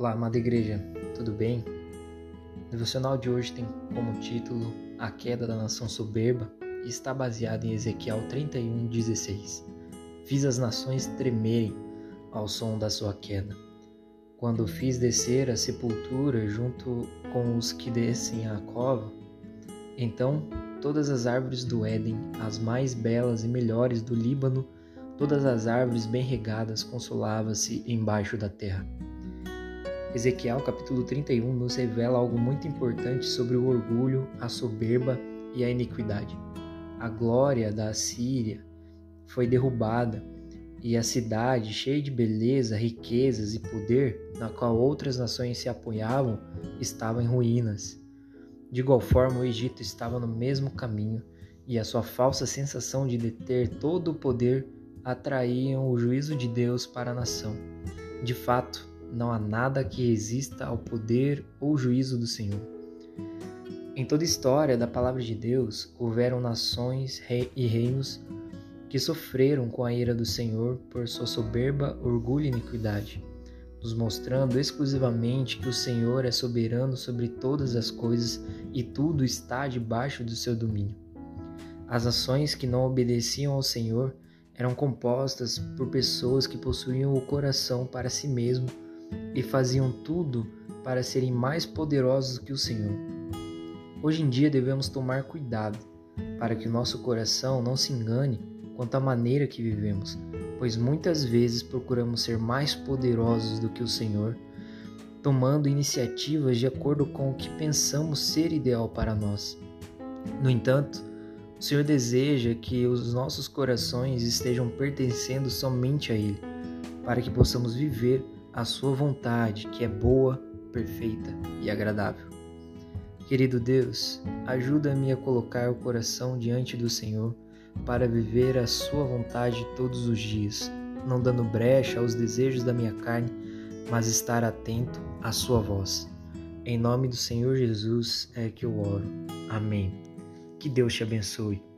Olá, amada igreja, tudo bem? O devocional de hoje tem como título A Queda da Nação Soberba e está baseado em Ezequiel 31:16. Fiz as nações tremerem ao som da sua queda. Quando fiz descer a sepultura junto com os que descem à cova, então todas as árvores do Éden, as mais belas e melhores do Líbano, todas as árvores bem regadas consolava-se embaixo da terra. Ezequiel capítulo 31 nos revela algo muito importante sobre o orgulho, a soberba e a iniquidade. A glória da Assíria foi derrubada e a cidade, cheia de beleza, riquezas e poder, na qual outras nações se apoiavam, estava em ruínas. De igual forma, o Egito estava no mesmo caminho e a sua falsa sensação de deter todo o poder atraíam o juízo de Deus para a nação. De fato, não há nada que resista ao poder ou juízo do Senhor. Em toda a história da palavra de Deus, houveram nações e reinos que sofreram com a ira do Senhor por sua soberba, orgulho e iniquidade, nos mostrando exclusivamente que o Senhor é soberano sobre todas as coisas e tudo está debaixo do seu domínio. As nações que não obedeciam ao Senhor eram compostas por pessoas que possuíam o coração para si mesmo e faziam tudo para serem mais poderosos que o Senhor. Hoje em dia devemos tomar cuidado para que o nosso coração não se engane quanto à maneira que vivemos, pois muitas vezes procuramos ser mais poderosos do que o Senhor, tomando iniciativas de acordo com o que pensamos ser ideal para nós. No entanto, o Senhor deseja que os nossos corações estejam pertencendo somente a Ele, para que possamos viver a sua vontade, que é boa, perfeita e agradável. Querido Deus, ajuda-me a colocar o coração diante do Senhor para viver a sua vontade todos os dias, não dando brecha aos desejos da minha carne, mas estar atento à sua voz. Em nome do Senhor Jesus é que eu oro. Amém. Que Deus te abençoe.